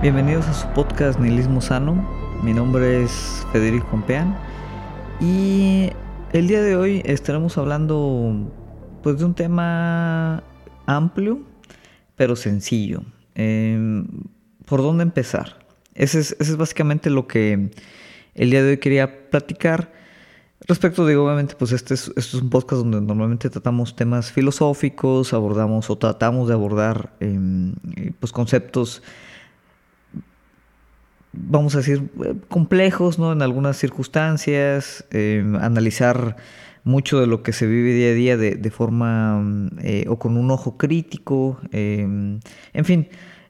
Bienvenidos a su podcast Nihilismo Sano. Mi nombre es Federico Pompean y el día de hoy estaremos hablando pues de un tema amplio pero sencillo. Em, ¿Por dónde empezar? Ese es, básicamente lo que el día de hoy quería platicar. Respecto de, obviamente, pues este es, este es un podcast donde normalmente tratamos temas filosóficos, abordamos o tratamos de abordar em, pues conceptos vamos a decir, complejos, ¿no? En algunas circunstancias, em, analizar mucho de lo que se vive día a día de, forma eh, o con un ojo crítico, em, en fin,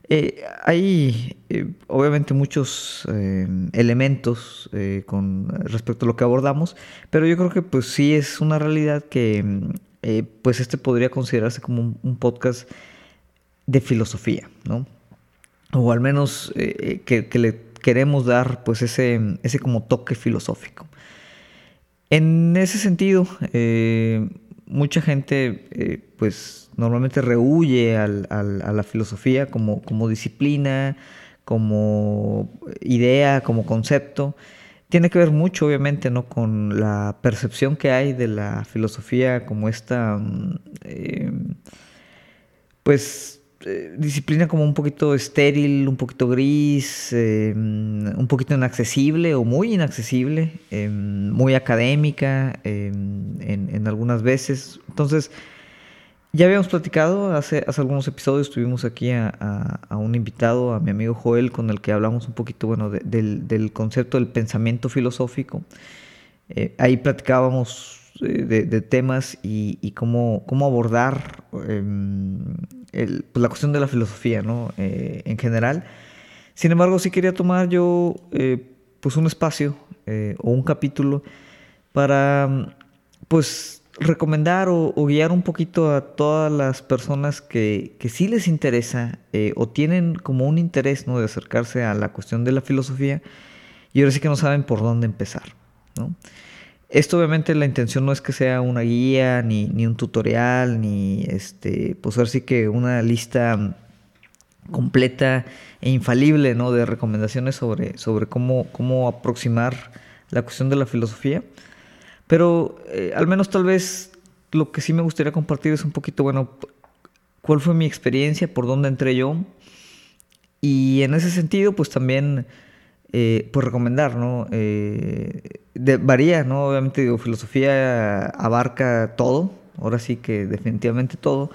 eh, hay eh, obviamente muchos em, elementos con respecto a lo que abordamos, pero yo creo que pues sí es una realidad que pues este podría considerarse como un, un podcast de filosofía, ¿no? O al menos que, que le queremos dar pues ese, ese como toque filosófico. En ese sentido, eh, mucha gente eh, pues normalmente rehuye a la filosofía como, como disciplina, como idea, como concepto. Tiene que ver mucho, obviamente, ¿no? con la percepción que hay de la filosofía como esta, mm, eh, pues, eh, disciplina como un poquito estéril, un poquito gris, em, un poquito inaccesible o muy inaccesible, em, muy académica em, en, algunas veces. Entonces, ya habíamos platicado hace, hace algunos episodios, tuvimos aquí a, un invitado, a mi amigo Joel, con el que hablamos un poquito bueno, del, concepto del pensamiento filosófico. Eh, ahí platicábamos eh, de, temas y, cómo, cómo abordar pues, la cuestión de la filosofía, ¿no? Eh, en general. Sin embargo, sí quería tomar yo eh, pues un espacio eh, o un capítulo para pues recomendar o, guiar un poquito a todas las personas que, que sí les interesa o tienen como un interés ¿no? de acercarse a la cuestión de la filosofía y ahora sí que no saben por dónde empezar. ¿no? Esto obviamente la intención no es que sea una guía, ni, ni un tutorial, ni este, pues ahora que una lista completa e infalible ¿no? de recomendaciones sobre, sobre cómo, cómo aproximar la cuestión de la filosofía. Pero eh, al menos tal vez lo que sí me gustaría compartir es un poquito, bueno, cuál fue mi experiencia, por dónde entré yo. Y en ese sentido, pues también eh, pues recomendar, ¿no? Eh, varía, ¿no? Obviamente, digo, filosofía abarca todo, ahora sí que definitivamente todo.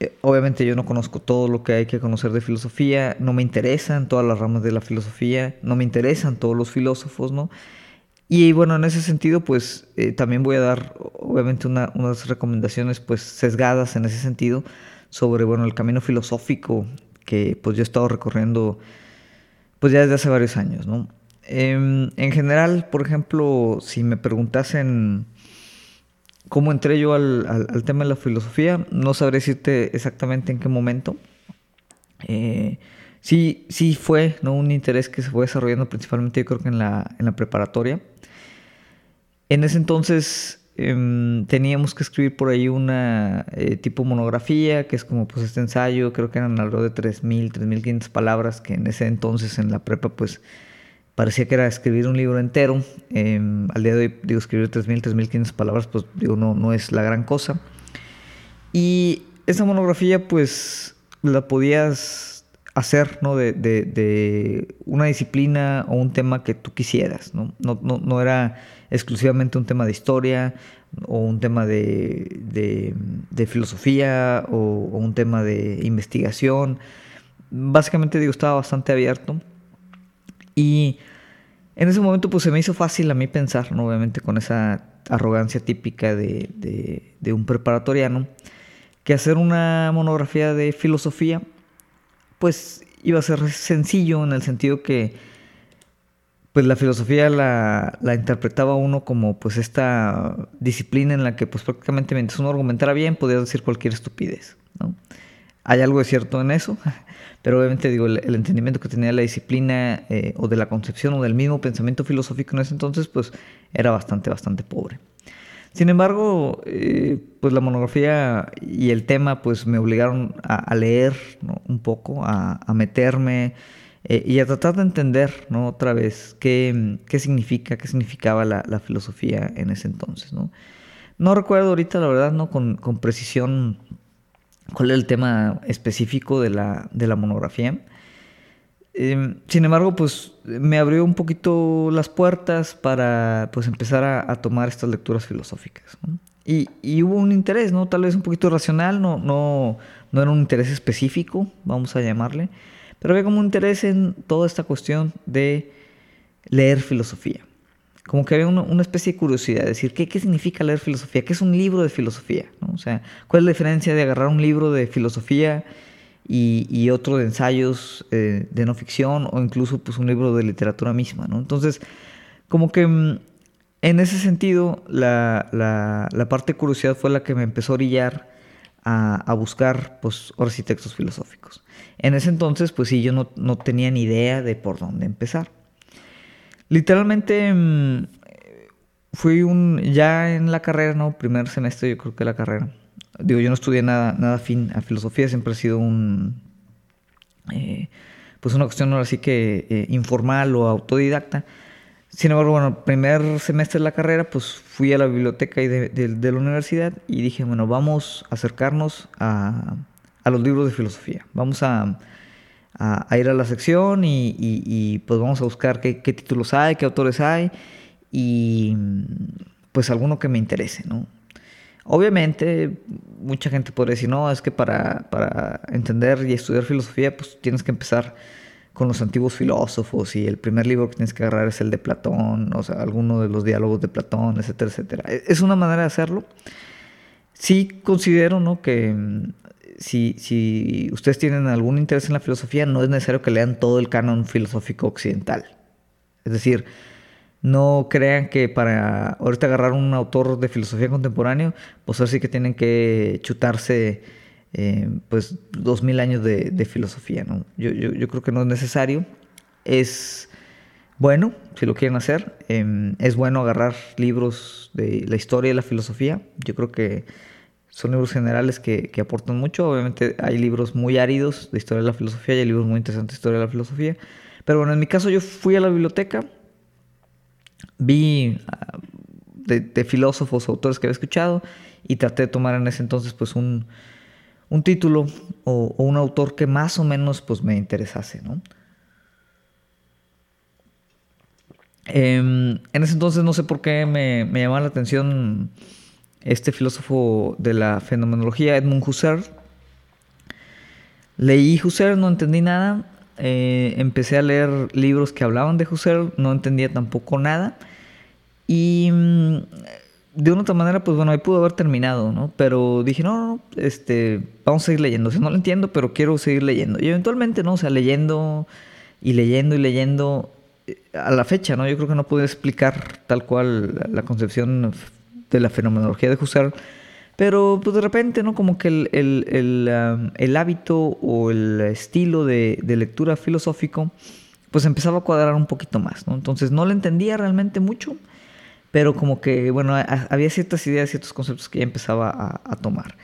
Eh, obviamente yo no conozco todo lo que hay que conocer de filosofía, no me interesan todas las ramas de la filosofía, no me interesan todos los filósofos, ¿no? Y bueno, en ese sentido, pues también voy a dar, obviamente, unas recomendaciones, pues, sesgadas en ese sentido, sobre, bueno, el camino filosófico que, pues, yo he estado recorriendo pues ya desde hace varios años, ¿no? Em, en general, por ejemplo, si me preguntasen cómo entré yo al, tema de la filosofía, no sabré decirte exactamente en qué momento. Eh, sí, sí fue ¿no? un interés que se fue desarrollando principalmente yo creo que en la, en la preparatoria. En ese entonces Em, teníamos que escribir por ahí una eh, tipo monografía, que es como pues este ensayo, creo que eran alrededor de 3.000, 3.500 palabras, que en ese entonces en la prepa pues parecía que era escribir un libro entero. Em, al día de hoy digo escribir 3.000, 3.500 palabras pues digo no, no es la gran cosa. Y esa monografía pues la podías hacer ¿no? de, de, una disciplina o un tema que tú quisieras, ¿no? No, no, no era exclusivamente un tema de historia o un tema de, filosofía o, un tema de investigación. Básicamente digo, estaba bastante abierto. Y en ese momento pues se me hizo fácil a mí pensar, obviamente con esa arrogancia típica de, de un preparatoriano, que hacer una monografía de filosofía pues iba a ser sencillo en el sentido que pues la filosofía la, interpretaba uno como pues esta disciplina en la que pues prácticamente mientras uno argumentara bien podía decir cualquier estupidez, ¿no? Hay algo de cierto en eso, pero obviamente digo, el, entendimiento que tenía la disciplina eh, o de la concepción o del mismo pensamiento filosófico en ese entonces pues era bastante, bastante pobre. Sin embargo, eh, pues la monografía y el tema pues me obligaron a, leer un poco, a, a meterme, eh, y a tratar de entender, ¿no? Otra vez, qué, qué significa, qué significaba la, la, filosofía en ese entonces, ¿no? No recuerdo ahorita, la verdad, ¿no? Con, con precisión cuál es el tema específico de la, de la monografía. Em, sin embargo, pues me abrió un poquito las puertas para pues empezar a, a tomar estas lecturas filosóficas. ¿no? Y, y, hubo un interés, ¿no? Tal vez un poquito racional, no, no, no era un interés específico, vamos a llamarle, pero había como un interés en toda esta cuestión de leer filosofía. Como que había una, especie de curiosidad, de decir, ¿qué, ¿qué, significa leer filosofía? ¿Qué es un libro de filosofía? ¿no? O sea, ¿cuál es la diferencia de agarrar un libro de filosofía y, y otro de ensayos eh, de no ficción o incluso pues un libro de literatura misma, ¿no? Entonces, como que mm, en ese sentido, la, la, la, parte de curiosidad fue la que me empezó a orillar a, a, buscar, pues, ahora sí, textos filosóficos. En ese entonces, pues sí, yo no, no tenía ni idea de por dónde empezar. Literalmente mmm, fui un, ya en la carrera, ¿no? Primer semestre, yo creo que la carrera. Digo, yo no estudié nada, nada fin a filosofía, siempre ha sido un, eh, pues una cuestión ahora sí que eh, informal o autodidacta. Sin embargo, bueno, primer semestre de la carrera, pues fui a la biblioteca de, la universidad y dije, bueno, vamos a acercarnos a, los libros de filosofía. Vamos a, ir a la sección y, pues vamos a buscar qué, qué, títulos hay, qué autores hay y pues alguno que me interese, ¿no? Obviamente, mucha gente podría decir, no, es que para, para entender y estudiar filosofía, pues tienes que empezar con los antiguos filósofos y el primer libro que tienes que agarrar es el de Platón, o sea, alguno de los diálogos de Platón, etcétera, etcétera. Es una manera de hacerlo. Sí considero, ¿no? Que mm, si, si ustedes tienen algún interés en la filosofía, no es necesario que lean todo el canon filosófico occidental. Es decir, no crean que para ahorita agarrar un autor de filosofía contemporáneo, pues así que tienen que chutarse eh, pues dos mil años de, filosofía, ¿no? Yo, yo, creo que no es necesario. Es bueno, si lo quieren hacer, eh, es bueno agarrar libros de la historia y la filosofía. Yo creo que son libros generales que, que, aportan mucho. Obviamente hay libros muy áridos de historia de la filosofía y hay libros muy interesantes de historia de la filosofía. Pero bueno, en mi caso yo fui a la biblioteca, vi uh, de, de filósofos, autores que había escuchado y traté de tomar en ese entonces pues un un título o, un autor que más o menos pues me interesase, ¿no? Eh, en ese entonces no sé por qué me, me, llamaba la atención este filósofo de la fenomenología, Edmund Husserl. Leí Husserl, no entendí nada. Eh, empecé a leer libros que hablaban de Husserl, no entendía tampoco nada. Y de una otra manera, pues bueno, ahí pudo haber terminado, ¿no? Pero dije, no, no, este, vamos a seguir leyendo. O sea, no lo entiendo, pero quiero seguir leyendo. Y eventualmente, ¿no? O sea, leyendo y leyendo y leyendo eh, a la fecha, ¿no? Yo creo que no pude explicar tal cual la, concepción de la fenomenología de Husserl. Pero pues de repente, ¿no? Como que el, el, um, el hábito o el estilo de, de, lectura filosófico, pues empezaba a cuadrar un poquito más, ¿no? Entonces no lo entendía realmente mucho pero como que, bueno, había ciertas ideas, ciertos conceptos que ya empezaba a, a tomar.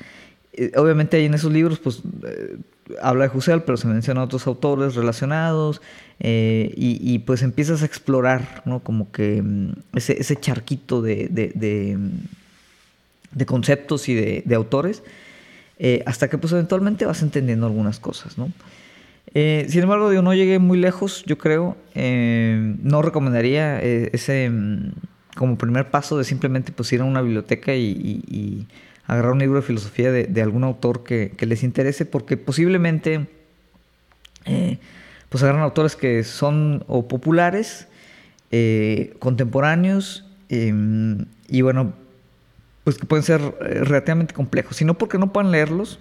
Eh, obviamente ahí en esos libros, pues, eh, habla de Husserl, pero se mencionan otros autores relacionados, eh, y, pues empiezas a explorar, ¿no? Como que um, ese, ese charquito de, de, de, de, conceptos y de, autores, eh, hasta que pues eventualmente vas entendiendo algunas cosas, ¿no? Eh, sin embargo, digo, no llegué muy lejos, yo creo. no recomendaría ese como primer paso de simplemente pues ir a una biblioteca y, agarrar un libro de filosofía de, algún autor que, les interese, porque posiblemente eh, pues agarran autores que son o populares, eh, contemporáneos, eh, y bueno, pues que pueden ser eh, relativamente complejos, sino porque no puedan leerlos,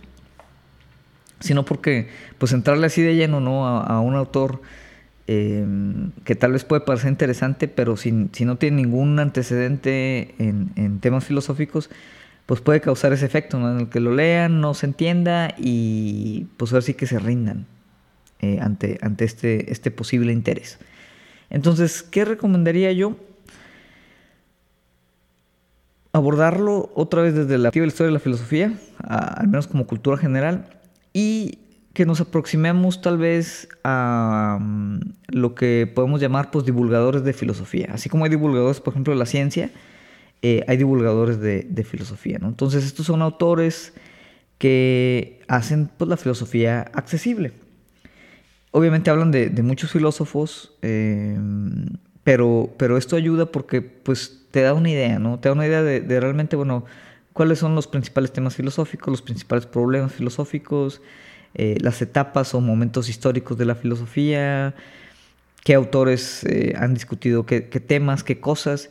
sino porque pues entrarle así de lleno ¿no? a un autor eh, que tal vez puede parecer interesante, pero si, si no tiene ningún antecedente en, en, temas filosóficos, pues puede causar ese efecto, en el que lo lean, no se entienda y pues ahora sí que se rindan eh, ante, ante este, este posible interés. Entonces, ¿qué recomendaría yo? Abordarlo otra vez desde la historia de la filosofía, al menos como cultura general, y que nos aproximemos tal vez a mm, lo que podemos llamar pues divulgadores de filosofía. Así como hay divulgadores, por ejemplo, de la ciencia, eh, hay divulgadores de, filosofía. ¿no? Entonces estos son autores que hacen pues, la filosofía accesible. Obviamente hablan de, muchos filósofos, eh, pero, pero esto ayuda porque pues, te da una idea, ¿no? Te da una idea de, de realmente, bueno, cuáles son los principales temas filosóficos, los principales problemas filosóficos, eh, las etapas o momentos históricos de la filosofía, qué autores eh, han discutido qué, temas, qué cosas.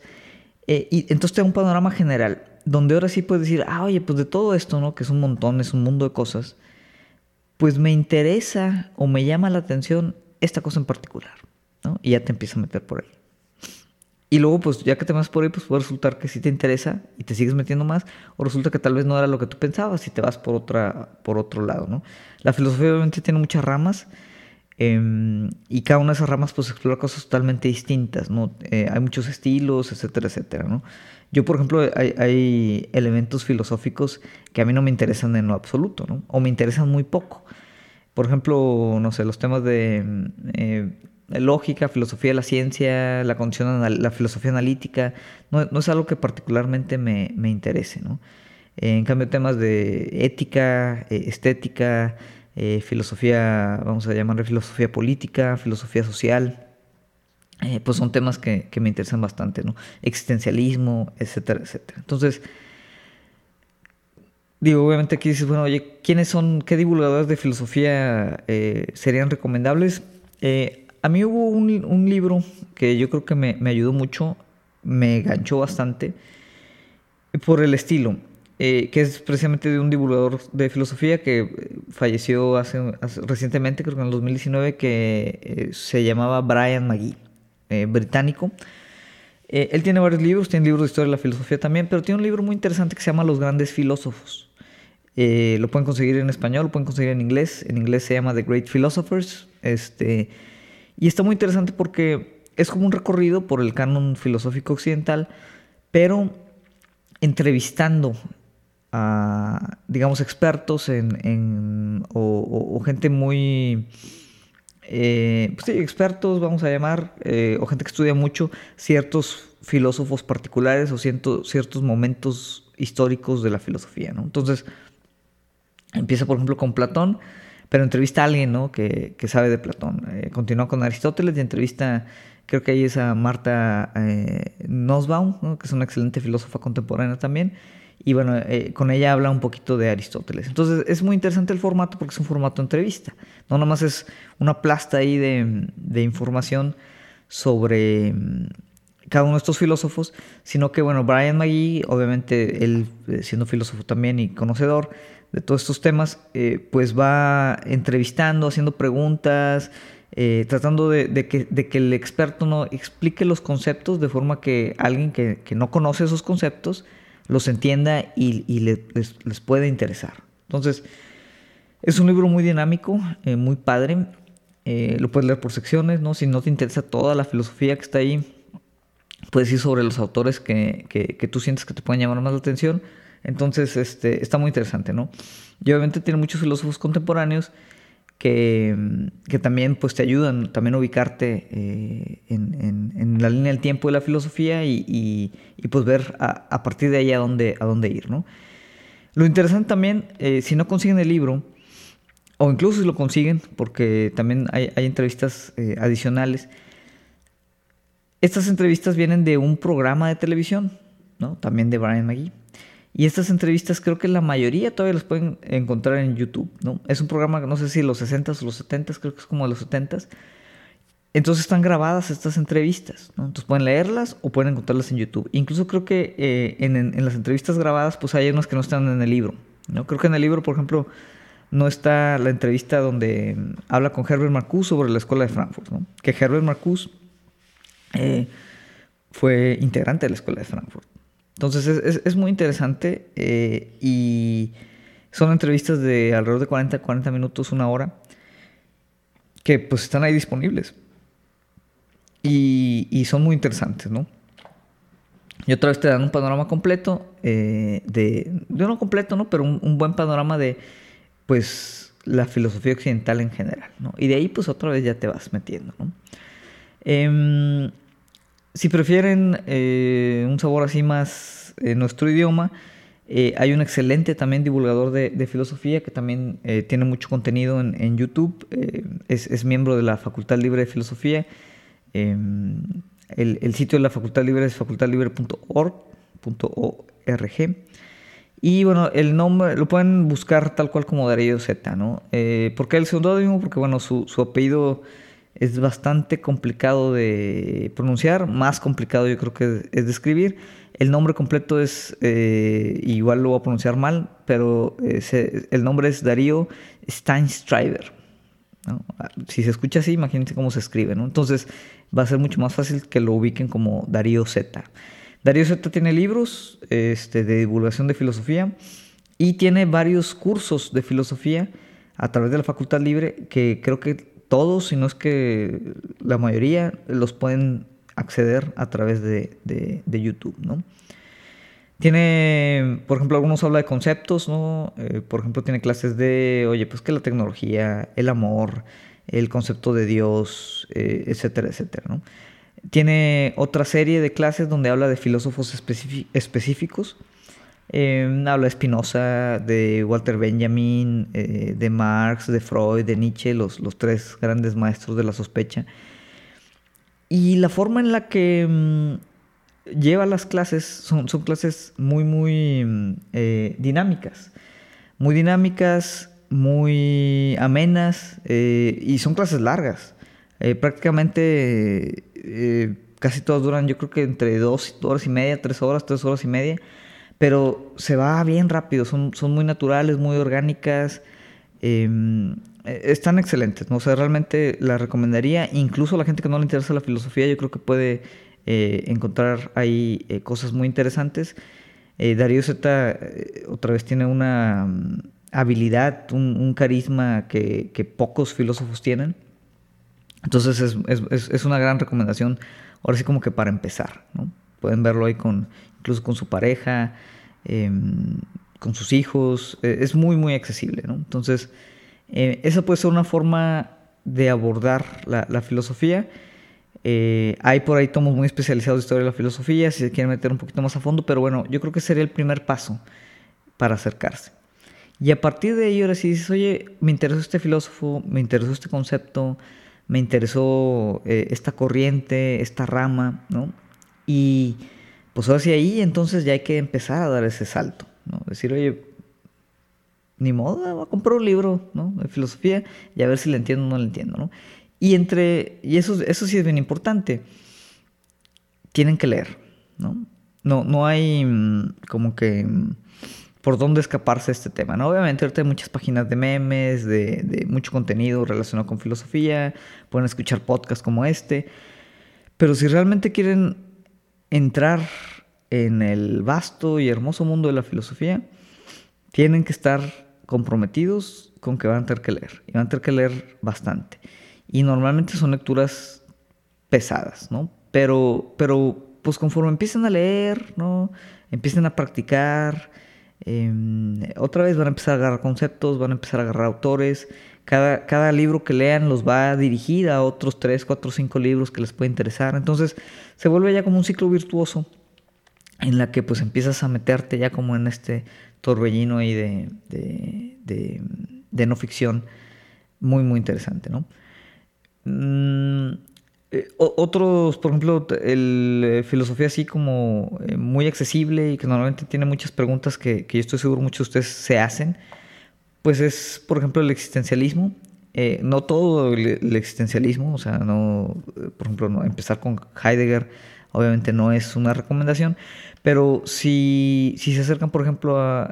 Eh, y entonces te da un panorama general, donde ahora sí puedes decir, ah, oye, pues de todo esto, ¿no? Que es un montón, es un mundo de cosas, pues me interesa o me llama la atención esta cosa en particular, ¿no? Y ya te empiezas a meter por ahí. Y luego, pues ya que te vas por ahí, pues puede resultar que sí te interesa y te sigues metiendo más, o resulta que tal vez no era lo que tú pensabas y te vas por, otra, por otro lado, ¿no? La filosofía obviamente tiene muchas ramas em, y cada una de esas ramas pues explora cosas totalmente distintas, ¿no? Eh, hay muchos estilos, etcétera, etcétera, ¿no? Yo, por ejemplo, hay, hay, elementos filosóficos que a mí no me interesan en lo absoluto, ¿no? O me interesan muy poco. Por ejemplo, no sé, los temas de... Eh, lógica, filosofía de la ciencia, la condición, la filosofía analítica, no, es algo que particularmente me, interese, ¿no? En cambio, temas de ética, eh, estética, eh, filosofía, vamos a llamarle filosofía política, filosofía social, eh, pues son temas que, me interesan bastante, ¿no? Existencialismo, etcétera, etcétera. Entonces, digo, obviamente aquí dices, bueno, oye, ¿quiénes son, qué divulgadores de filosofía serían recomendables? A mí hubo un, libro que yo creo que me, ayudó mucho, me ganchó bastante, por el estilo, eh, que es precisamente de un divulgador de filosofía que falleció hace, recientemente, creo que en el 2019, que eh, se llamaba Brian McGee, eh, británico. él tiene varios libros, tiene libros de historia de la filosofía también, pero tiene un libro muy interesante que se llama Los grandes filósofos. lo pueden conseguir en español, lo pueden conseguir en inglés. En inglés se llama The Great Philosophers. Este, y está muy interesante porque es como un recorrido por el canon filosófico occidental, pero entrevistando a, digamos, expertos en, o, gente muy, eh, pues sí, expertos, vamos a llamar, eh, o gente que estudia mucho ciertos filósofos particulares o ciertos momentos históricos de la filosofía. Entonces, empieza, por ejemplo, con Platón, pero entrevista a alguien ¿no? que, sabe de Platón. Eh, continúa con Aristóteles y entrevista, creo que ahí es a Marta eh, Nussbaum, que es una excelente filósofa contemporánea también. Y bueno, eh, con ella habla un poquito de Aristóteles. Entonces es muy interesante el formato porque es un formato de entrevista. No nomás es una plasta ahí de, de información sobre mm, cada uno de estos filósofos, sino que bueno, Brian McGee, obviamente él siendo filósofo también y conocedor, de todos estos temas, eh, pues va entrevistando, haciendo preguntas, eh, tratando de, que, el experto no explique los conceptos de forma que alguien que, no conoce esos conceptos los entienda y, les, les, pueda interesar. Entonces, es un libro muy dinámico, eh, muy padre. lo puedes leer por secciones, ¿no? Si no te interesa toda la filosofía que está ahí, puedes ir sobre los autores que, que tú sientes que te pueden llamar más la atención entonces, este, está muy interesante, ¿no? Y obviamente tiene muchos filósofos contemporáneos que, también pues, te ayudan también a ubicarte eh, en, la línea del tiempo de la filosofía y, pues ver a, partir de ahí a dónde, a dónde ir, ¿no? Lo interesante también, eh, si no consiguen el libro, o incluso si lo consiguen, porque también hay, entrevistas eh, adicionales, estas entrevistas vienen de un programa de televisión, ¿no? También de Brian McGee. Y estas entrevistas creo que la mayoría todavía las pueden encontrar en YouTube, ¿no? Es un programa, no sé si los 60s o los 70s, creo que es como de los 70s. Entonces están grabadas estas entrevistas. Entonces pueden leerlas o pueden encontrarlas en YouTube. Incluso creo que eh, en, las entrevistas grabadas, pues hay unas que no están en el libro, ¿no? Creo que en el libro, por ejemplo, no está la entrevista donde habla con Herbert Marcuse sobre la escuela de Frankfurt, ¿no? Que Herbert Marcuse eh, fue integrante de la escuela de Frankfurt. Entonces es, muy interesante eh, y son entrevistas de alrededor de 40, 40 minutos, una hora, que pues están ahí disponibles. Y, son muy interesantes, ¿no? Y otra vez te dan un panorama completo, eh, de, de no completo, ¿no? Pero un, buen panorama de, pues, la filosofía occidental en general, ¿no? Y de ahí pues otra vez ya te vas metiendo, ¿no? Em, si prefieren eh, un sabor así más en nuestro idioma, eh, hay un excelente también divulgador de, filosofía que también eh, tiene mucho contenido en, YouTube. Es, miembro de la Facultad Libre de Filosofía. Em, el, sitio de la Facultad Libre es facultadlibre.org. Y bueno, el nombre lo pueden buscar tal cual como Darío Z, ¿no? Eh, ¿Por qué el seudónimo? Porque bueno, su, apellido es bastante complicado de pronunciar, más complicado yo creo que es de escribir. El nombre completo es, eh, igual lo voy a pronunciar mal, pero eh, el nombre es Darío Steinstreiber. Si se escucha así, imagínense cómo se escribe, ¿no? Entonces va a ser mucho más fácil que lo ubiquen como Darío Z. Darío Z tiene libros este, de divulgación de filosofía y tiene varios cursos de filosofía a través de la Facultad Libre que creo que todos, si no es que la mayoría, los pueden acceder a través de, YouTube, ¿no? Tiene, por ejemplo, algunos habla de conceptos, ¿no? Eh, por ejemplo, tiene clases de, oye, pues que la tecnología, el amor, el concepto de Dios, eh, etcétera, etcétera, ¿no? Tiene otra serie de clases donde habla de filósofos específicos. Em, habla Spinoza, de Walter Benjamin, eh, de Marx, de Freud, de Nietzsche, los, los, tres grandes maestros de la sospecha. Y la forma en la que mm, lleva las clases son, son clases muy, muy mm, eh, dinámicas. Muy dinámicas, muy amenas eh, y son clases largas. Eh, prácticamente eh, casi todas duran, yo creo que entre dos horas y media, tres horas, tres horas y media, pero se va bien rápido, son, son muy naturales, muy orgánicas, em, e, están excelentes, ¿no? O sea, realmente la recomendaría, incluso a la gente que no le interesa la filosofía, yo creo que puede eh, encontrar ahí cosas muy interesantes. Darío Z otra vez tiene una mm, habilidad, un, carisma que, que pocos filósofos tienen. Entonces es, una gran recomendación, ahora sí como que para empezar, ¿no? Pueden verlo ahí con, incluso con su pareja, em, con sus hijos, e, es muy, muy accesible, ¿no? Entonces, eh, esa puede ser una forma de abordar la, filosofía. Eh, hay por ahí tomos muy especializados de historia de la filosofía, si se quieren meter un poquito más a fondo, pero bueno, yo creo que sería el primer paso para acercarse. Y a partir de ahí, ahora sí dices, oye, me interesó este filósofo, me interesó este concepto, me interesó eh, esta corriente, esta rama, ¿no? Y pues ahora ahí entonces ya hay que empezar a dar ese salto, ¿no? Decir, oye, ni modo, voy a comprar un libro, ¿no? De filosofía y a ver si le entiendo o no le entiendo, ¿no? Y entre, y eso, eso sí es bien importante, tienen que leer, ¿no? No, no hay mm, como que mm, por dónde escaparse de este tema. ¿no? Obviamente ahorita hay muchas páginas de memes, de, mucho contenido relacionado con filosofía, pueden escuchar podcasts como este, pero si realmente quieren entrar en el vasto y hermoso mundo de la filosofía, tienen que estar comprometidos con que van a tener que leer, y van a tener que leer bastante. Y normalmente son lecturas pesadas, ¿no? Pero, pero pues conforme empiecen a leer, ¿no? Empiecen a practicar, Em, otra vez van a empezar a agarrar conceptos, van a empezar a agarrar autores. Cada, cada libro que lean los va a a otros 3, 4, 5 libros que les puede interesar. Entonces se vuelve ya como un ciclo virtuoso en la que pues empiezas a meterte ya como en este torbellino ahí de, de, no ficción muy muy interesante, ¿no? Mm, eh, otros, por ejemplo, el eh, filosofía así como eh, muy accesible y que normalmente tiene muchas preguntas que, yo estoy seguro muchos de ustedes se hacen, pues es, por ejemplo, el existencialismo. no todo el, existencialismo, o sea, no, por ejemplo, no, empezar con Heidegger obviamente no es una recomendación, pero si, si se acercan, por ejemplo, a,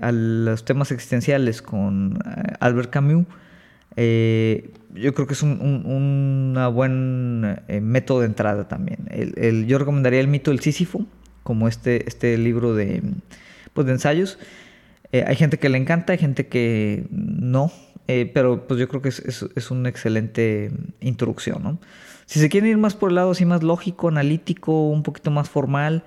a los temas existenciales con Albert Camus, eh, yo creo que es un, buen eh, método de entrada también. Yo recomendaría el mito del Sísifo, como este, este libro de, pues, de ensayos. Eh, hay gente que le encanta, hay gente que no, pero pues yo creo que es, es, una excelente introducción. ¿no? Si se quieren ir más por el lado así más lógico, analítico, un poquito más formal,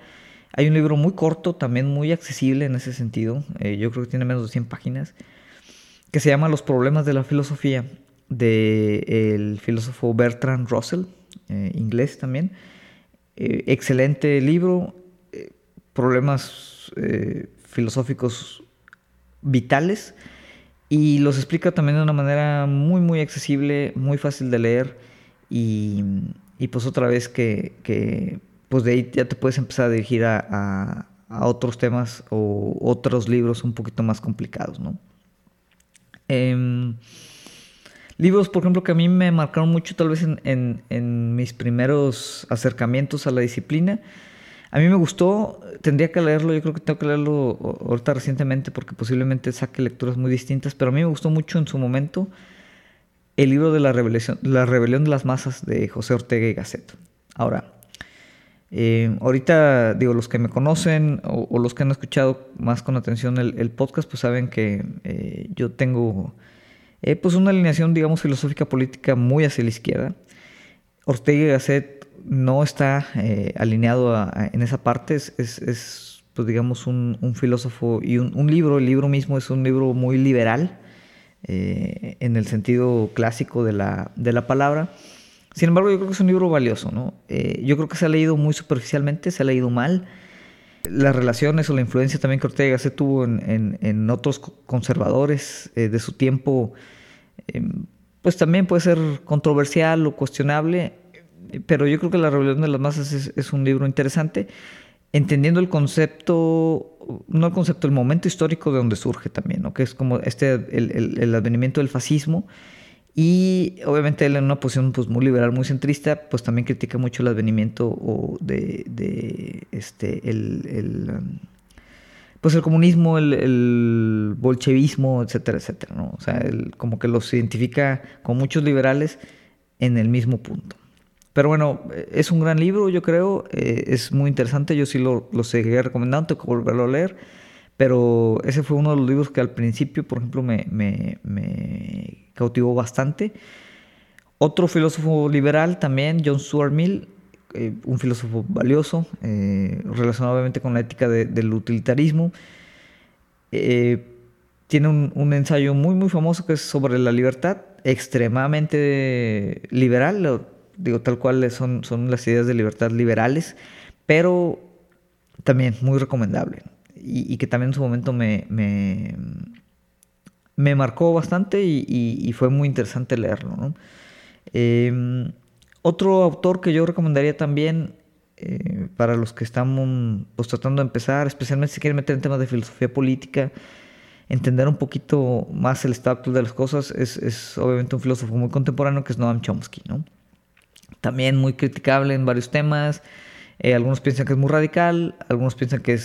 hay un libro muy corto, también muy accesible en ese sentido. yo creo que tiene menos de 100 páginas que se llama Los problemas de la filosofía, del filósofo Bertrand Russell, eh, inglés también. Eh, excelente libro, eh, problemas filosóficos vitales y los explica también de una manera muy muy accesible, muy fácil de leer y, pues otra vez que, pues de ahí ya te puedes empezar a dirigir a, otros temas o otros libros un poquito más complicados, ¿no? Em, libros, por ejemplo, que a mí me marcaron mucho tal vez en, en mis primeros acercamientos a la disciplina, a mí me gustó, tendría que leerlo, yo creo que tengo que leerlo ahorita recientemente porque posiblemente saque lecturas muy distintas, pero a mí me gustó mucho en su momento el libro de la, rebelión, la rebelión de las masas de José Ortega y Gasset. Ahora, eh, ahorita digo, los que me conocen o, los que han escuchado más con atención el, podcast, pues saben que eh, yo tengo eh, pues una alineación, digamos, filosófica política muy hacia la izquierda. Ortega y Gasset no está eh, alineado en esa parte, es, es, pues digamos un, filósofo y un, libro, el libro mismo es un libro muy liberal eh, en el sentido clásico de la, de la, palabra. Sin embargo, yo creo que es un libro valioso, ¿no? Eh, yo creo que se ha leído muy superficialmente, se ha leído mal. Las relaciones o la influencia también que Ortega se tuvo en, en otros conservadores de su tiempo, pues también puede ser controversial o cuestionable pero yo creo que La Rebelión de las Masas es, un libro interesante, entendiendo el concepto, no el concepto, el momento histórico de donde surge también, ¿no? que es como este, el, advenimiento del fascismo. Y obviamente él en una posición pues, muy liberal, muy centrista, pues también critica mucho el advenimiento de, este, el, um, pues el comunismo, el, bolchevismo, etcétera, etcétera. ¿no? O sea, como que los identifica con muchos liberales en el mismo punto. Pero bueno, es un gran libro, yo creo. Eh, es muy interesante. Yo sí lo, lo seguiré recomendando, tengo que volverlo a leer. Pero ese fue uno de los libros que al principio, por ejemplo, me, cautivó bastante. Otro filósofo liberal también, John Stuart Mill, eh, un filósofo valioso, eh, relacionado obviamente con la ética del utilitarismo. tiene un, un, ensayo muy, muy famoso que es sobre la libertad, extremadamente liberal digo, tal cual son, son las ideas de libertad liberales, pero también muy recomendable y, que también en su momento me, me, marcó bastante y, fue muy interesante leerlo. Em, otro autor que yo recomendaría también eh, para los que estamos pues, tratando de empezar, especialmente si quieren meter en temas de filosofía política, entender un poquito más el estado de las cosas, es, es obviamente un filósofo muy contemporáneo que es Noam Chomsky. ¿no? También muy criticable en varios temas. Eh, algunos piensan que es muy radical, algunos piensan que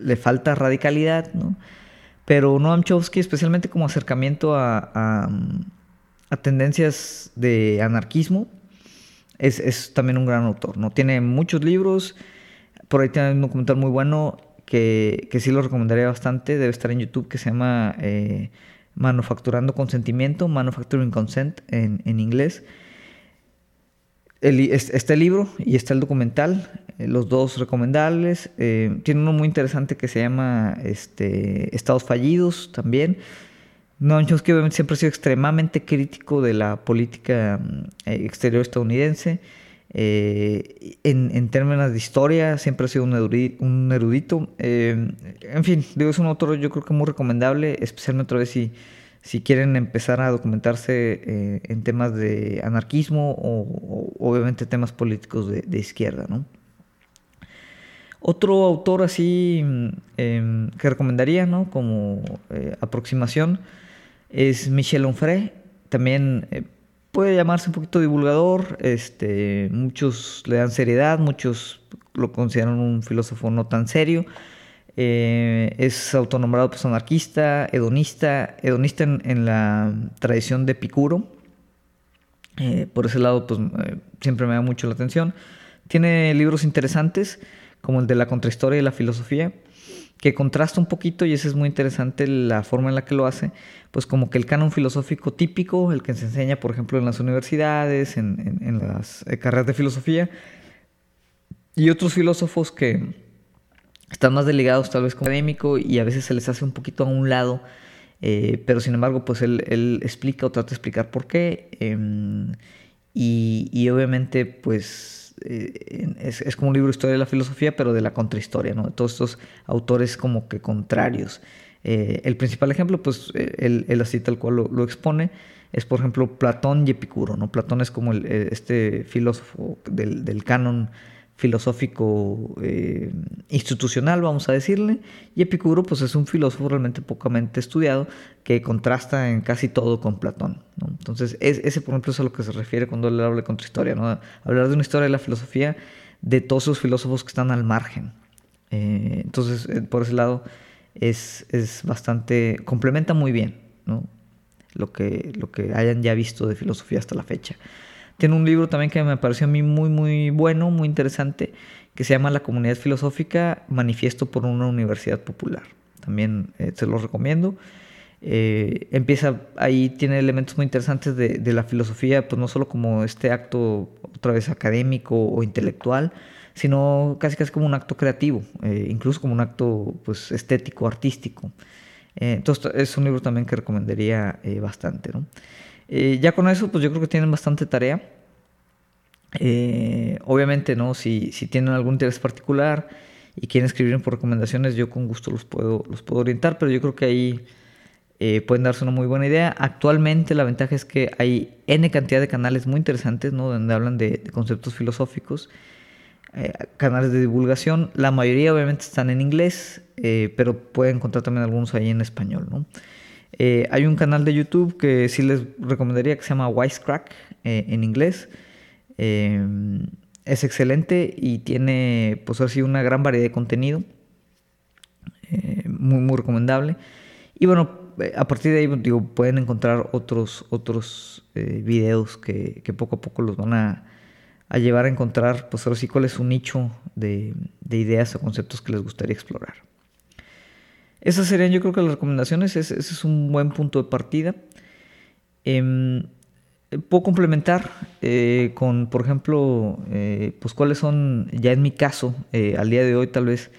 le falta radicalidad. Pero Noam Chomsky, especialmente como acercamiento a, a, tendencias de anarquismo, es, es, también un gran autor, ¿no? Tiene muchos libros, por ahí tiene un documental muy bueno que, que sí lo recomendaría bastante, debe estar en YouTube, que se llama eh, Manufacturando Consentimiento, Manufacturing Consent en, en inglés este libro y está el documental, eh, los dos recomendables. Eh, tiene uno muy interesante que se llama este, Estados Fallidos también. No, Chomsky obviamente siempre ha sido extremadamente crítico de la política mm, eh, exterior estadounidense. en, términos de historia, siempre ha sido un erudito. en fin, digo, es un autor yo creo que muy recomendable, especialmente otra vez si si quieren empezar a documentarse eh, en temas de anarquismo o, obviamente temas políticos de, izquierda. ¿no? Otro autor así mm, em, que recomendaría ¿no? como eh, aproximación es Michel Onfray. También eh, puede llamarse un poquito divulgador. Este, muchos le dan seriedad, muchos lo consideran un filósofo no tan serio. Eh, es autonombrado pues, anarquista, hedonista, hedonista en, la tradición de Epicuro. Eh, por ese lado, pues eh, siempre me da mucho la atención. Tiene libros interesantes, como el de la contrahistoria y la filosofía, que contrasta un poquito, y ese es muy interesante la forma en la que lo hace, pues como que el canon filosófico típico, el que se enseña, por ejemplo, en las universidades, en, en las carreras de filosofía, y otros filósofos que, están más delegados tal vez como académico y a veces se les hace un poquito a un lado Eh, pero sin embargo, pues él, explica o trata de explicar por qué. Em, y, obviamente, pues eh, es, como un libro de historia de la filosofía, pero de la contrahistoria, ¿no? De todos estos autores como que contrarios. Eh, el principal ejemplo, pues él, así tal cual lo, expone, es por ejemplo Platón y Epicuro, ¿no? Platón es como este filósofo del, del canon filosófico eh, institucional, vamos a decirle, y Epicuro pues es un filósofo realmente pocamente estudiado que contrasta en casi todo con Platón. Entonces ese por ejemplo es a lo que se refiere cuando él habla de contrahistoria, ¿no? hablar de una historia de la filosofía de todos esos filósofos que están al margen. Eh, entonces eh, por ese lado es, es, bastante, complementa muy bien ¿no? lo, que, lo que hayan ya visto de filosofía hasta la fecha. Tiene un libro también que me pareció a mí muy, muy bueno, muy interesante, que se llama La Comunidad Filosófica, Manifiesto por una Universidad Popular. También eh, se los recomiendo. Eh, empieza ahí, tiene elementos muy interesantes de, la filosofía, pues no solo como este acto otra vez académico o intelectual, sino casi casi como un acto creativo, eh, incluso como un acto pues estético, artístico. entonces es un libro también que recomendaría bastante. ¿no? Eh, ya con eso, pues yo creo que tienen bastante tarea. Eh, obviamente, ¿no? Si, si, tienen algún interés particular y quieren escribir por recomendaciones, yo con gusto los puedo, los puedo orientar, pero yo creo que ahí eh, pueden darse una muy buena idea. Actualmente la ventaja es que hay N cantidad de canales muy interesantes, ¿no? Donde hablan de, de conceptos filosóficos, canales de divulgación. La mayoría obviamente están en inglés, pero pueden encontrar también algunos ahí en español, ¿no? Eh, hay un canal de YouTube que sí les recomendaría que se llama Wisecrack eh, en inglés. Eh, es excelente y tiene pues así una gran variedad de contenido. muy, muy recomendable. Y bueno, a partir de ahí pueden encontrar otros, otros videos que, poco a poco los van a, llevar a encontrar, pues ahora sí, cuál es su nicho de ideas o conceptos que les gustaría explorar. Esas serían yo creo que las recomendaciones, ese, es un buen punto de partida. Em, puedo complementar eh, con, por ejemplo, eh, pues cuáles son, ya en mi caso, eh, al día de hoy tal vez,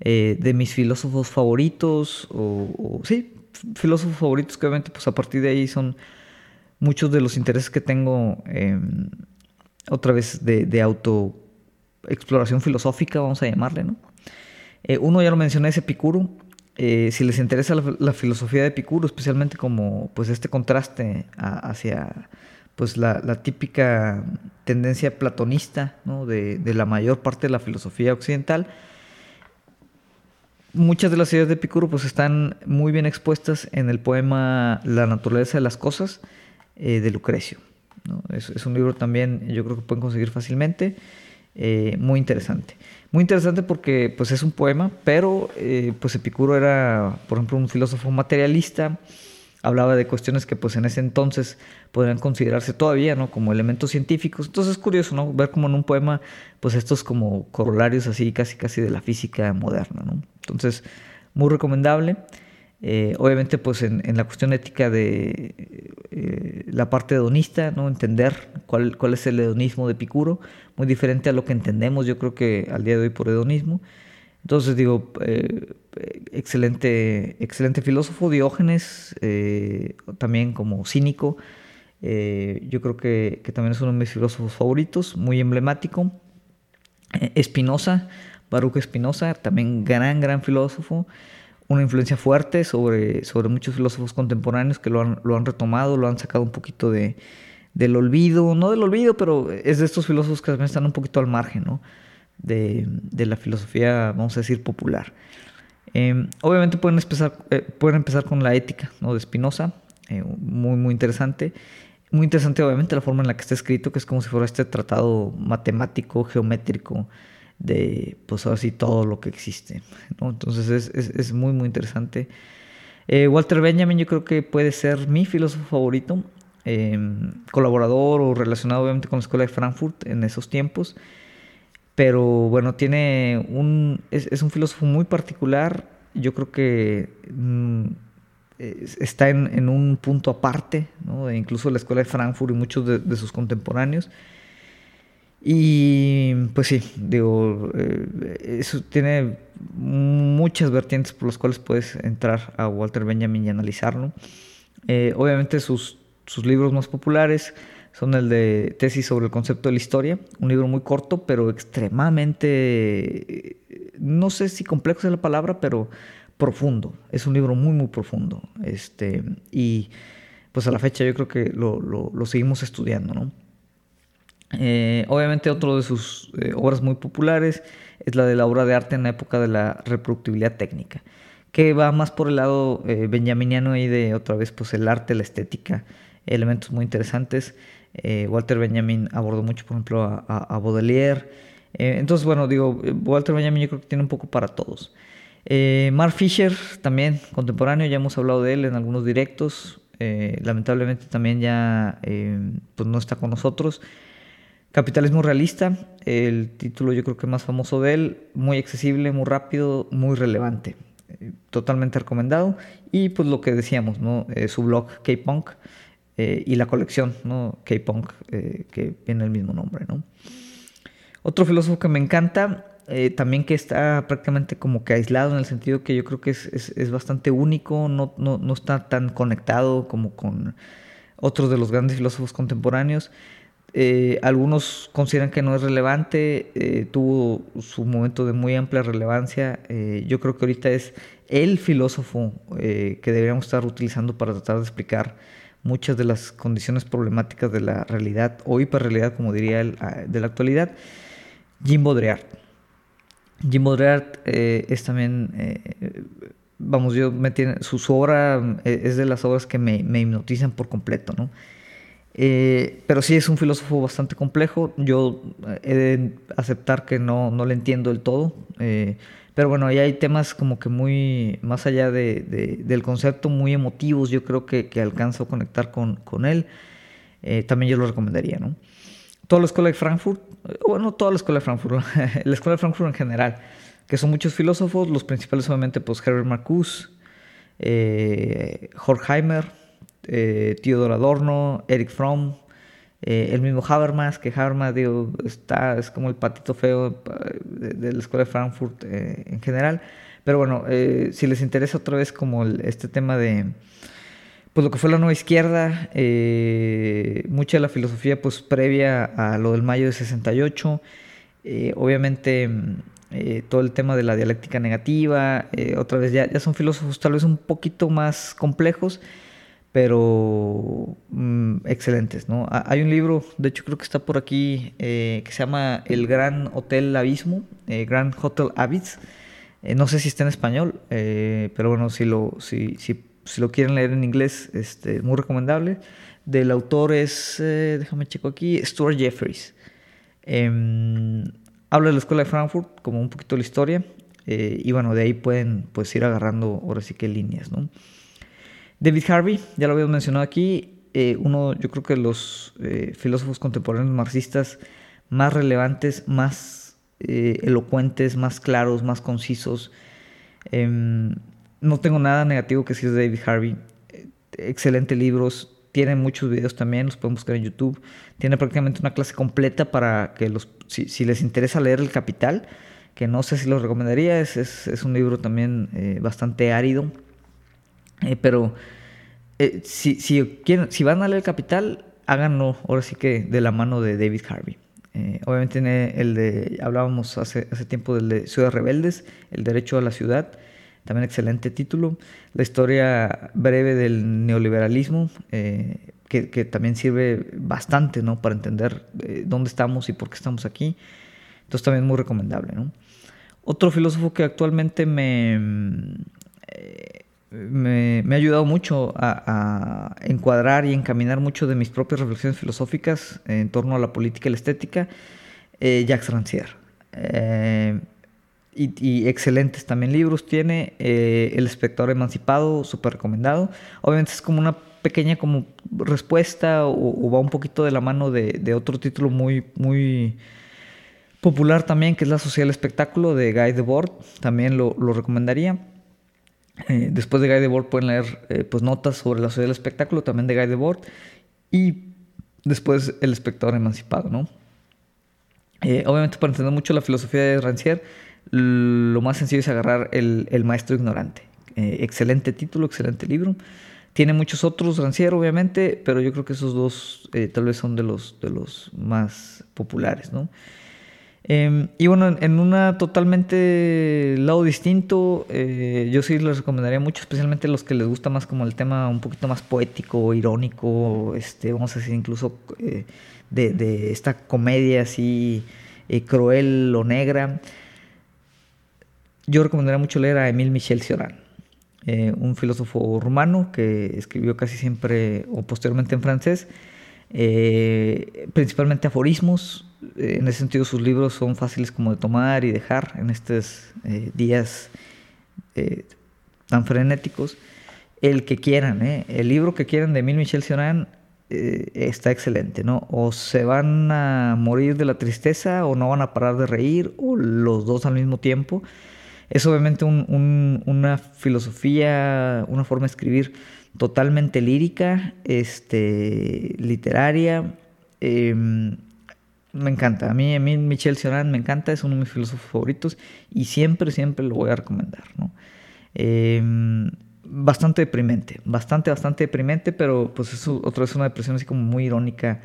de mis filósofos favoritos, o, sí, filósofos favoritos que obviamente pues a partir de ahí son muchos de los intereses que tengo em, otra vez de, de autoexploración filosófica, vamos a llamarle, ¿no? uno ya lo mencioné, es Epicuro. Eh, si les interesa la, filosofía de Epicuro, especialmente como pues este contraste hacia pues la, típica tendencia platonista de, la mayor parte de la filosofía occidental, muchas de las ideas de Epicuro pues están muy bien expuestas en el poema La naturaleza de las cosas eh, de Lucrecio. Es, un libro también yo creo que pueden conseguir fácilmente, eh, muy interesante. Muy interesante porque pues es un poema, pero eh, pues Epicuro era, por ejemplo, un filósofo materialista, hablaba de cuestiones que pues en ese entonces podrían considerarse todavía, ¿no? Como elementos científicos. Entonces es curioso, ¿no? Ver como en un poema, pues estos como corolarios así casi casi de la física moderna, ¿no? Entonces, muy recomendable. Eh, obviamente, pues en, la cuestión ética de eh, la parte hedonista, ¿no? entender cuál, cuál es el hedonismo de Epicuro, muy diferente a lo que entendemos, yo creo que al día de hoy por hedonismo. Entonces digo, eh, excelente, excelente filósofo, Diógenes, también como cínico, yo creo que, que, también es uno de mis filósofos favoritos, muy emblemático. Espinosa, Baruch Espinosa, también gran, gran filósofo una influencia fuerte sobre, sobre muchos filósofos contemporáneos que lo han, lo han retomado, lo han sacado un poquito de, del olvido, no del olvido, pero es de estos filósofos que también están un poquito al margen ¿no? de, de, la filosofía, vamos a decir, popular. Em, obviamente pueden empezar, eh, pueden empezar con la ética ¿no? de Spinoza, eh, muy, muy interesante. Muy interesante, obviamente, la forma en la que está escrito, que es como si fuera este tratado matemático, geométrico, de pues ahora sí todo lo que existe. Entonces es, muy muy interesante. Eh, Walter Benjamin yo creo que puede ser mi filósofo favorito, em, colaborador o relacionado obviamente con la Escuela de Frankfurt en esos tiempos. Pero bueno, tiene un, es, un filósofo muy particular. Yo creo que mm, está en, un punto aparte, incluso la Escuela de Frankfurt y muchos de sus contemporáneos. Y pues sí, digo, eh, eso tiene muchas vertientes por las cuales puedes entrar a Walter Benjamin y analizarlo. Eh, obviamente sus, sus libros más populares son el de Tesis sobre el concepto de la historia, un libro muy corto, pero extremadamente, no sé si complejo es la palabra, pero profundo. Es un libro muy, muy profundo. Este, y pues a la fecha yo creo que lo, lo, seguimos estudiando, ¿no? Eh, obviamente otro de sus eh, obras muy populares es la de la obra de arte en la época de la reproductibilidad técnica, que va más por el lado eh, benjaminiano y de otra vez pues el arte, la estética, elementos muy interesantes. Walter Benjamin abordó mucho, por ejemplo, a, a Baudelaire. entonces, bueno, digo, Walter Benjamin yo creo que tiene un poco para todos. Mark Fisher, también contemporáneo, ya hemos hablado de él en algunos directos. lamentablemente también ya pues no está con nosotros. Capitalismo realista, el título yo creo que más famoso de él, muy accesible, muy rápido, muy relevante, eh, totalmente recomendado. Y pues lo que decíamos, ¿no? Eh, su blog K-Punk eh, y la colección, ¿no? K-Punk, que tiene el mismo nombre, ¿no? Otro filósofo que me encanta, también que está prácticamente como que aislado en el sentido que yo creo que es, es, bastante único, no, no, no está tan conectado como con otros de los grandes filósofos contemporáneos eh, algunos consideran que no es relevante, eh, tuvo su momento de muy amplia relevancia. Eh, yo creo que ahorita es el filósofo que deberíamos estar utilizando para tratar de explicar muchas de las condiciones problemáticas de la realidad o hiperrealidad, como diría él, ah, de la actualidad. Jim Baudrillard. Jim Baudrillard es también, vamos, yo me tiene, su, obra es de las obras que me, me hipnotizan por completo, ¿no? Eh, pero sí es un filósofo bastante complejo. Yo eh, he de aceptar que no, no le entiendo del todo. Eh, pero bueno, ahí hay temas como que muy, más allá de, del concepto, muy emotivos. Yo creo que, que alcanzo a conectar con, con él. también yo lo recomendaría, ¿no? Toda la escuela de Frankfurt, bueno, toda la escuela de Frankfurt, la escuela de Frankfurt en general, que son muchos filósofos, los principales obviamente, pues Herbert Marcuse, Horkheimer, eh, Theodor Adorno, Eric Fromm, eh, el mismo Habermas, que Habermas digo, está, es como el patito feo de, la escuela de Frankfurt eh, en general. Pero bueno, eh, si les interesa otra vez como este tema de pues lo que fue la nueva izquierda, mucha de la filosofía pues previa a lo del mayo de 68, obviamente todo el tema de la dialéctica negativa, otra vez ya, ya son filósofos tal vez un poquito más complejos, pero mm, excelentes, ¿no? Hay un libro, de hecho creo que está por aquí, eh, que se llama El Gran Hotel Abismo, eh, Grand Hotel Abyss. Eh, no sé si está en español, pero bueno, si lo, si, si, lo quieren leer en inglés, este, muy recomendable. Del autor es, déjame checo aquí, Stuart Jeffries. Em, habla de la Escuela de Frankfurt, como un poquito la historia, y bueno, de ahí pueden pues ir agarrando ahora sí que líneas, ¿no? David Harvey, ya lo habíamos mencionado aquí, eh, uno yo creo que los eh, filósofos contemporáneos marxistas más relevantes, más eh, elocuentes, más claros, más concisos. Em, no tengo nada negativo que decir de David Harvey. excelentes libros, tiene muchos videos también, los pueden buscar en YouTube. Tiene prácticamente una clase completa para que los, si, les interesa leer El Capital, que no sé si lo recomendaría, es, es un libro también bastante árido eh, pero eh, si, si, van a leer Capital, háganlo ahora sí que de la mano de David Harvey. Eh, obviamente el de, hablábamos hace, hace tiempo del de Ciudad Rebeldes, El Derecho a la Ciudad, también excelente título. La historia breve del neoliberalismo, que, que, también sirve bastante ¿no? para entender dónde estamos y por qué estamos aquí. Entonces también muy recomendable. ¿no? Otro filósofo que actualmente me me, ha ayudado mucho a, encuadrar y encaminar mucho de mis propias reflexiones filosóficas en torno a la política y la estética, eh, Jacques Rancière. Eh, y, excelentes también libros tiene, eh, El espectador emancipado, súper recomendado. Obviamente es como una pequeña como respuesta o, va un poquito de la mano de, otro título muy, muy popular también, que es La Sociedad del Espectáculo de Guy Debord, también lo, lo recomendaría. Eh, después de Guy Debord pueden leer eh, pues notas sobre la sociedad del espectáculo, también de Guy Debord, y después El espectador emancipado, ¿no? Eh, obviamente para entender mucho la filosofía de Rancière, lo más sencillo es agarrar el, el Maestro Ignorante. Eh, excelente título, excelente libro. Tiene muchos otros, Rancière obviamente, pero yo creo que esos dos eh, tal vez son de los, de los más populares, ¿no? Em, y bueno, en, una totalmente lado distinto, eh, yo sí les recomendaría mucho, especialmente los que les gusta más como el tema un poquito más poético, irónico, este, vamos a decir incluso eh, de, esta comedia así eh, cruel o negra. Yo recomendaría mucho leer a Emile Michel Cioran, un filósofo rumano que escribió casi siempre o posteriormente en francés, principalmente aforismos, en ese sentido sus libros son fáciles como de tomar y dejar en estos eh, días eh, tan frenéticos. El que quieran, ¿eh? el libro que quieran de Emil Michel Sioran está excelente, ¿no? O se van a morir de la tristeza o no van a parar de reír o los dos al mismo tiempo. Es obviamente una filosofía, una forma de escribir totalmente lírica, este, literaria, em, me encanta. A mí, a mí Michel Sioran me encanta, es uno de mis filósofos favoritos y siempre, siempre lo voy a recomendar. ¿no? Em, bastante deprimente, bastante, bastante deprimente, pero pues es otra vez una depresión así como muy irónica,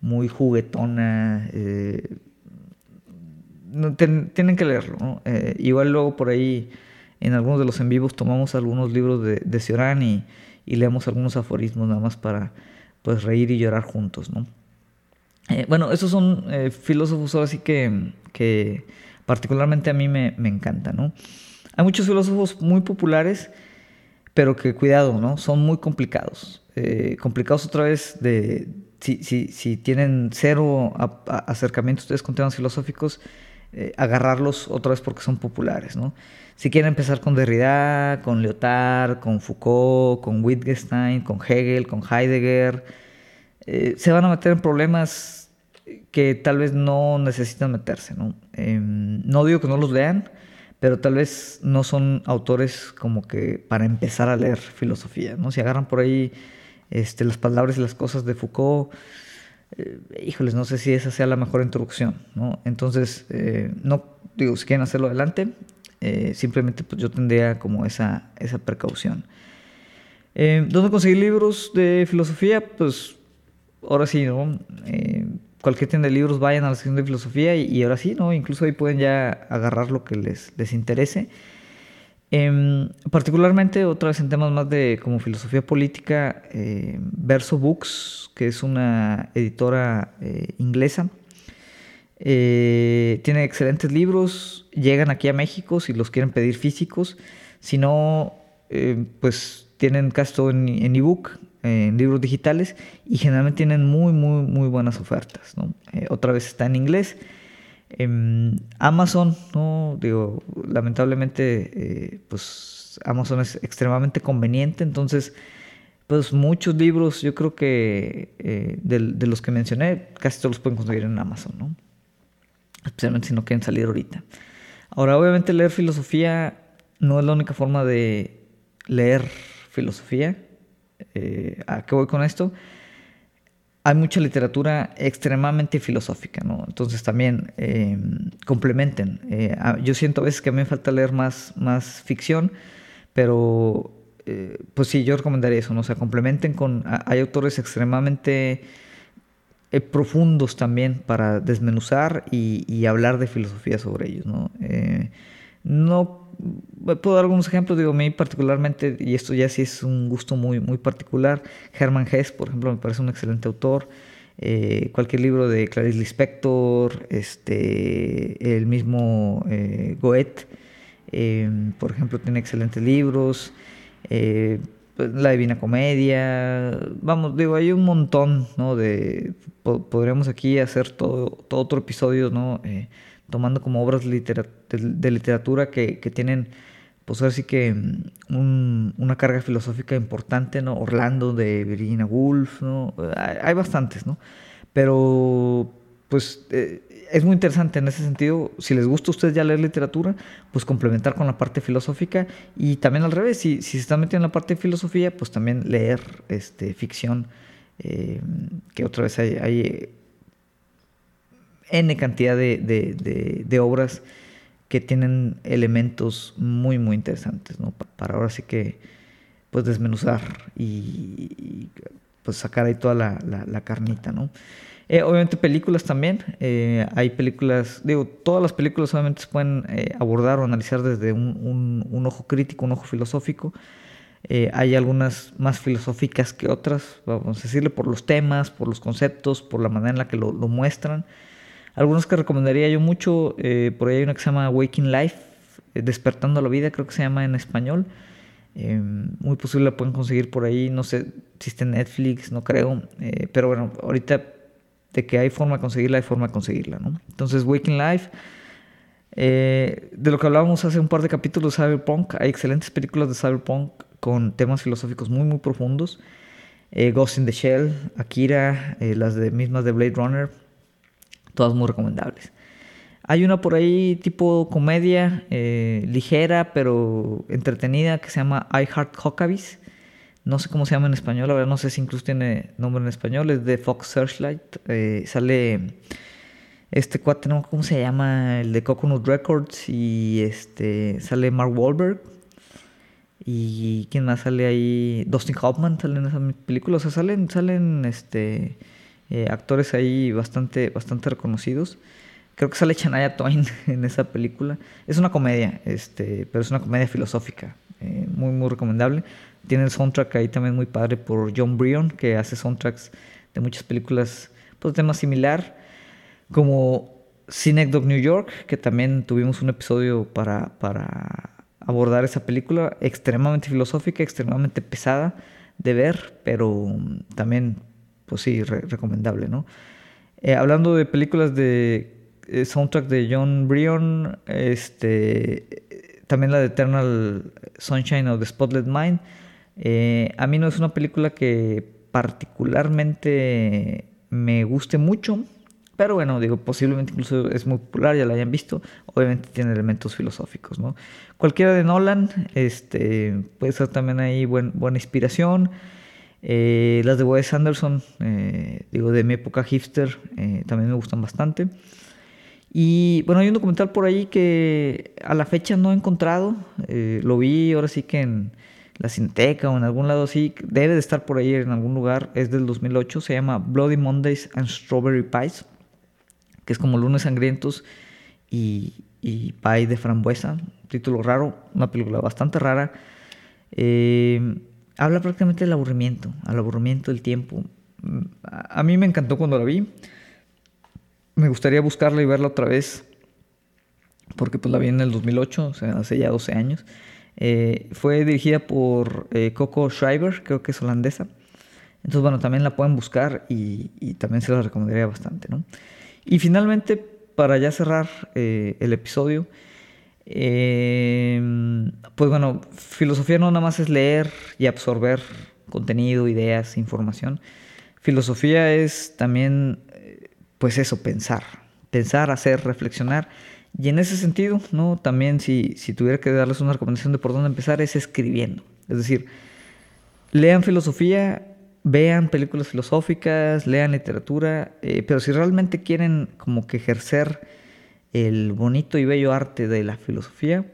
muy juguetona. Eh, tienen que leerlo. ¿no? Eh, igual luego por ahí en algunos de los en vivos tomamos algunos libros de, de y, y leemos algunos aforismos nada más para pues reír y llorar juntos, ¿no? Eh, bueno, esos son eh, filósofos ahora sí que, que particularmente a mí me, me encantan, ¿no? Hay muchos filósofos muy populares, pero que cuidado, ¿no? Son muy complicados. Eh, complicados otra vez de... Si, si, si tienen cero acercamiento ustedes con temas filosóficos, agarrarlos otra vez porque son populares, ¿no? Si quieren empezar con Derrida, con Lyotard, con Foucault, con Wittgenstein, con Hegel, con Heidegger, se van a meter en problemas que tal vez no necesitan meterse. ¿no? Em, no digo que no los lean, pero tal vez no son autores como que para empezar a leer filosofía. ¿no? Si agarran por ahí este, las palabras y las cosas de Foucault, eh, híjoles, no sé si esa sea la mejor introducción. ¿no? Entonces, eh, no digo, si quieren hacerlo adelante, eh, simplemente pues, yo tendría como esa, esa precaución. ¿Dónde conseguir libros de filosofía? Pues ahora sí, ¿no? cualquier tienda de libros vayan a la sección de filosofía y, ahora sí, ¿no? Incluso ahí pueden ya agarrar lo que les, les interese. Em, particularmente, otra vez en temas más de como filosofía política, eh, Verso Books, que es una editora eh, inglesa, eh, tiene excelentes libros, llegan aquí a México si los quieren pedir físicos, si no, pues tienen casi todo en ebook, en libros digitales y generalmente tienen muy, muy, muy buenas ofertas. Eh, otra vez está en inglés. Amazon, ¿no? Digo, lamentablemente, eh, pues Amazon es extremadamente conveniente, entonces, pues muchos libros, yo creo que eh, de, de, los que mencioné, casi todos los pueden conseguir en Amazon, ¿no? Especialmente si no quieren salir ahorita. Ahora, obviamente leer filosofía no es la única forma de leer filosofía. Eh, ¿A qué voy con esto? Hay mucha literatura extremadamente filosófica, ¿no? Entonces también em, complementen. Eh, yo siento a veces que a mí me falta leer más, más ficción, pero eh, pues sí, yo recomendaría eso. O sea, complementen con... Hay autores extremadamente profundos también para desmenuzar y, y, hablar de filosofía sobre ellos, ¿no? no puedo dar algunos ejemplos, digo, a mí particularmente, y esto ya sí es un gusto muy, muy particular, Hermann Hesse, por ejemplo, me parece un excelente autor, eh, cualquier libro de Clarice Lispector, este, el mismo eh, Goethe, em, por ejemplo, tiene excelentes libros, eh, pues, La Divina Comedia, vamos, digo, hay un montón, ¿no? De, podríamos aquí hacer todo, todo otro episodio, ¿no? Tomando como obras de, literatura que, tienen, pues así que mm, una carga filosófica importante, ¿no? Orlando de Virginia Woolf, ¿no? Hay, bastantes, ¿no? Pero, pues, eh, es muy interesante en ese sentido. Si les gusta a ustedes ya leer literatura, pues complementar con la parte filosófica y también al revés, si, si se están metiendo en la parte de filosofía, pues también leer este, ficción, eh, que otra vez hay N cantidad de, obras que tienen elementos muy, muy interesantes, ¿no? Para ahora sí que, pues, desmenuzar y, pues, sacar ahí toda la, carnita, ¿no? Eh, obviamente películas también, eh, hay películas, digo, todas las películas obviamente se pueden eh, abordar o analizar desde un, ojo crítico, un ojo filosófico. hay algunas más filosóficas que otras, vamos a decirle, por los temas, por los conceptos, por la manera en la que lo muestran. Algunos que recomendaría yo mucho, eh, por ahí hay una que se llama Waking Life, eh, Despertando la Vida, creo que se llama en español. Eh, muy posible la pueden conseguir por ahí, no sé si está en Netflix, no creo, pero bueno, ahorita de que hay forma de conseguirla, hay forma de conseguirla, ¿no? Entonces, Waking Life, de lo que hablábamos hace un par de capítulos de Cyberpunk, hay excelentes películas de Cyberpunk con temas filosóficos muy, muy profundos. Ghost in the Shell, Akira, las de, mismas de Blade Runner, todas muy recomendables. Hay una por ahí tipo comedia, eh, ligera pero entretenida, que se llama I Heart Huckabees. No sé cómo se llama en español, la no sé si incluso tiene nombre en español. Es de Fox Searchlight. Eh, sale este cuate, ¿no? ¿Cómo se llama? El de Coconut Records. Y este sale Mark Wahlberg. ¿Y quién más sale ahí? Dustin Hoffman sale en esa película. O sea, salen, salen este eh, actores ahí bastante, bastante reconocidos. Creo que sale Chanaya Twain en esa película. Es una comedia, este, pero es una comedia filosófica, eh, muy, muy recomendable. Tiene el soundtrack ahí también muy padre por John Brion, que hace soundtracks de muchas películas, pues tema similar, como Cinecdoc New York, que también tuvimos un episodio para, para abordar esa película, extremadamente filosófica, extremadamente pesada de ver, pero también pues sí, recomendable, ¿no? Eh, hablando de películas de eh, soundtrack de John Brion, este, también la de Eternal Sunshine of the Spotlight Mind. Eh, a mí no es una película que particularmente me guste mucho, pero bueno, digo, posiblemente incluso es muy popular, ya la hayan visto. Obviamente tiene elementos filosóficos, ¿no? Cualquiera de Nolan, este, puede ser también ahí buena inspiración. Eh, las de Wes Anderson, eh, digo, de mi época hipster, eh, también me gustan bastante. Y bueno, hay un documental por ahí que a la fecha no he encontrado. lo vi ahora sí que en la Cineteca o en algún lado así. Debe de estar por ahí en algún lugar. Es del 2008. Se llama Bloody Mondays and Strawberry Pies. Que es como lunes sangrientos y, y pie de frambuesa. Título raro. Una película bastante rara. Habla prácticamente del aburrimiento, al aburrimiento del tiempo. A mí me encantó cuando la vi. Me gustaría buscarla y verla otra vez, porque pues la vi en el 2008, o sea, hace ya 12 años. Eh, fue dirigida por eh, Coco Schreiber, creo que es holandesa. Entonces, bueno, también la pueden buscar y, también se la recomendaría bastante, ¿no? Y finalmente, para ya cerrar eh, el episodio, Em, pues bueno, filosofía no nada más es leer y absorber contenido, ideas, información. Filosofía es también, eh, pues eso, pensar, pensar, hacer, reflexionar. Y en ese sentido, ¿no? También si, si tuviera que darles una recomendación de por dónde empezar es escribiendo. Es decir, lean filosofía, vean películas filosóficas, lean literatura, eh, pero si realmente quieren como que ejercer el bonito y bello arte de la filosofía,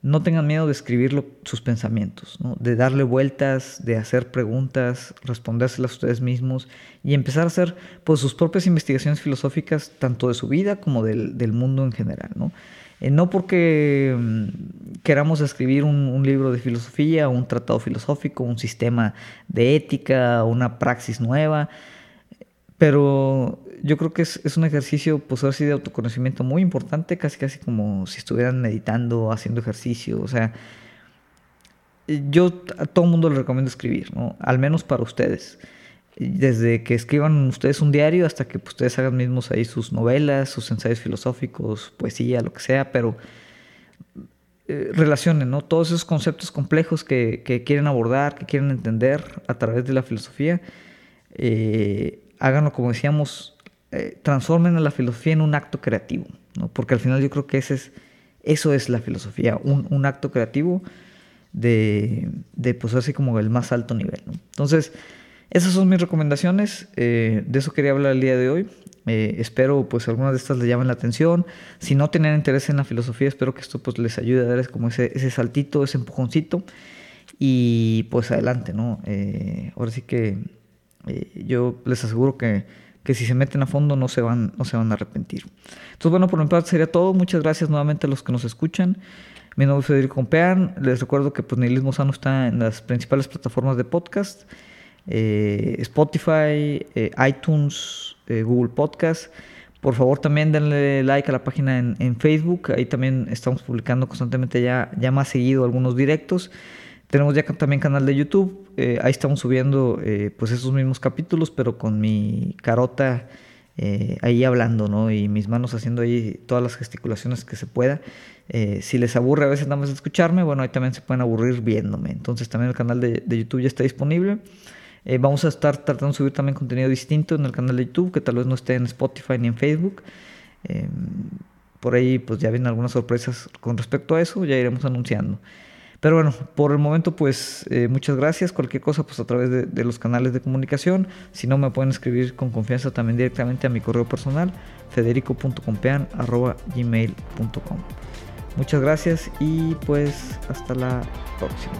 no tengan miedo de escribir sus pensamientos, de darle vueltas, de hacer preguntas, respondérselas a ustedes mismos y empezar a hacer pues, sus propias investigaciones filosóficas, tanto de su vida como del, mundo en general. ¿no? Eh, no porque mm, queramos escribir un, libro de filosofía, un tratado filosófico, un sistema de ética, una praxis nueva, pero yo creo que es, un ejercicio, pues de autoconocimiento muy importante, casi casi como si estuvieran meditando, haciendo ejercicio. O sea, yo a todo el mundo les recomiendo escribir, ¿no? Al menos para ustedes. Desde que escriban ustedes un diario hasta que pues, ustedes hagan mismos ahí sus novelas, sus ensayos filosóficos, poesía, lo que sea, pero eh, relacionen, ¿no? Todos esos conceptos complejos que, que, quieren abordar, que quieren entender a través de la filosofía. Eh, háganlo como decíamos, eh, transformen a la filosofía en un acto creativo, ¿no? porque al final yo creo que ese es, eso es la filosofía, un, acto creativo de, de, pues así como el más alto nivel. Entonces, Esas son mis recomendaciones, de eso quería hablar el día de hoy. espero pues algunas de estas les llamen la atención. Si no tienen interés en la filosofía, espero que esto pues les ayude a darles como ese, ese saltito, ese empujoncito. Y pues adelante, ¿no? ahora sí que yo les aseguro que que si se meten a fondo no se van, no se van a arrepentir. Entonces, bueno, por mi parte sería todo. Muchas gracias nuevamente a los que nos escuchan. Mi nombre es Federico Compean. Les recuerdo que pues, Nihilismo Sano está en las principales plataformas de podcast. Eh, Spotify, eh, iTunes, eh, Google Podcast. Por favor, también denle like a la página en, en, Facebook. Ahí también estamos publicando constantemente ya, ya más seguido algunos directos. Tenemos ya también canal de YouTube, eh, ahí estamos subiendo eh, pues esos mismos capítulos, pero con mi carota eh, ahí hablando, ¿no? Y mis manos haciendo ahí todas las gesticulaciones que se pueda. si les aburre a veces nada más escucharme, bueno, ahí también se pueden aburrir viéndome. Entonces también el canal de, YouTube ya está disponible. vamos a estar tratando de subir también contenido distinto en el canal de YouTube, que tal vez no esté en Spotify ni en Facebook. por ahí pues ya vienen algunas sorpresas con respecto a eso, ya iremos anunciando. Pero bueno, por el momento pues eh, muchas gracias. Cualquier cosa pues a través de, los canales de comunicación. Si no me pueden escribir con confianza también directamente a mi correo personal federico.compean.gmail.com Muchas gracias y pues hasta la próxima.